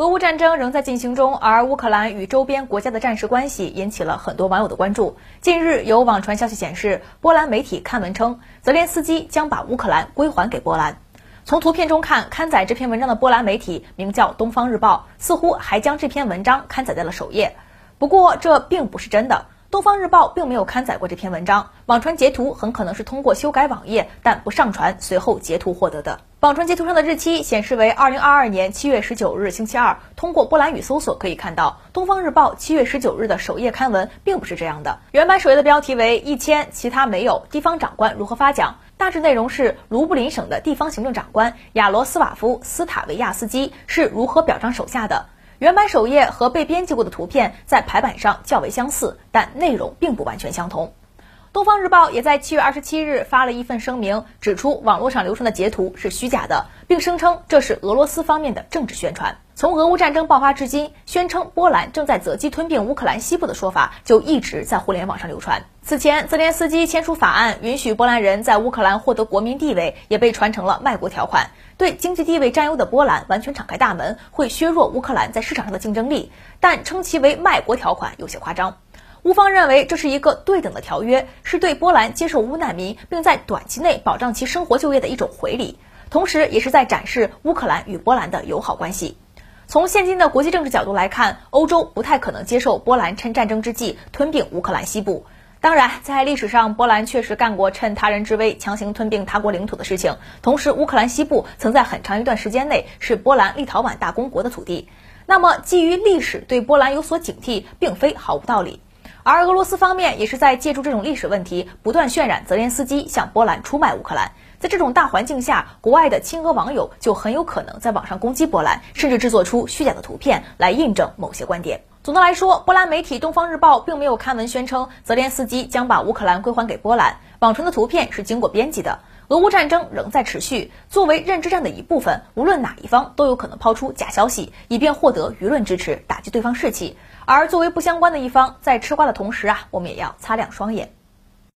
俄乌战争仍在进行中，而乌克兰与周边国家的战事关系引起了很多网友的关注。近日，有网传消息显示，波兰媒体刊文称，泽连斯基将把乌克兰归还给波兰。从图片中看，刊载这篇文章的波兰媒体名叫《东方日报》，似乎还将这篇文章刊载在了首页。不过，这并不是真的。东方日报并没有刊载过这篇文章，网传截图很可能是通过修改网页但不上传，随后截图获得的。网传截图上的日期显示为二零二二年七月十九日星期二，通过波兰语搜索可以看到，东方日报七月十九日的首页刊文并不是这样的。原版首页的标题为一千，其他没有。地方长官如何发奖？大致内容是卢布林省的地方行政长官亚罗斯瓦夫斯塔维亚斯基是如何表彰手下的。原版首页和被编辑过的图片在排版上较为相似，但内容并不完全相同。东方日报也在七月二十七日发了一份声明，指出网络上流传的截图是虚假的，并声称这是俄罗斯方面的政治宣传。从俄乌战争爆发至今，宣称波兰正在择机吞并乌克兰西部的说法就一直在互联网上流传。此前，泽连斯基签署法案，允许波兰人在乌克兰获得国民地位，也被传成了卖国条款。对经济地位占优的波兰完全敞开大门，会削弱乌克兰在市场上的竞争力。但称其为卖国条款有些夸张。乌方认为这是一个对等的条约，是对波兰接受乌难民，并在短期内保障其生活就业的一种回礼，同时也是在展示乌克兰与波兰的友好关系。从现今的国际政治角度来看，欧洲不太可能接受波兰趁战争之际吞并乌克兰西部。当然，在历史上，波兰确实干过趁他人之危强行吞并他国领土的事情。同时，乌克兰西部曾在很长一段时间内是波兰立陶宛大公国的土地。那么，基于历史对波兰有所警惕，并非毫无道理。而俄罗斯方面也是在借助这种历史问题，不断渲染泽连斯基向波兰出卖乌克兰。在这种大环境下，国外的亲俄网友就很有可能在网上攻击波兰，甚至制作出虚假的图片来印证某些观点。总的来说，波兰媒体《东方日报》并没有刊文宣称泽连斯基将把乌克兰归还给波兰，网传的图片是经过编辑的。俄乌战争仍在持续，作为认知战的一部分，无论哪一方都有可能抛出假消息，以便获得舆论支持，打击对方士气。而作为不相关的一方，在吃瓜的同时啊，我们也要擦亮双眼。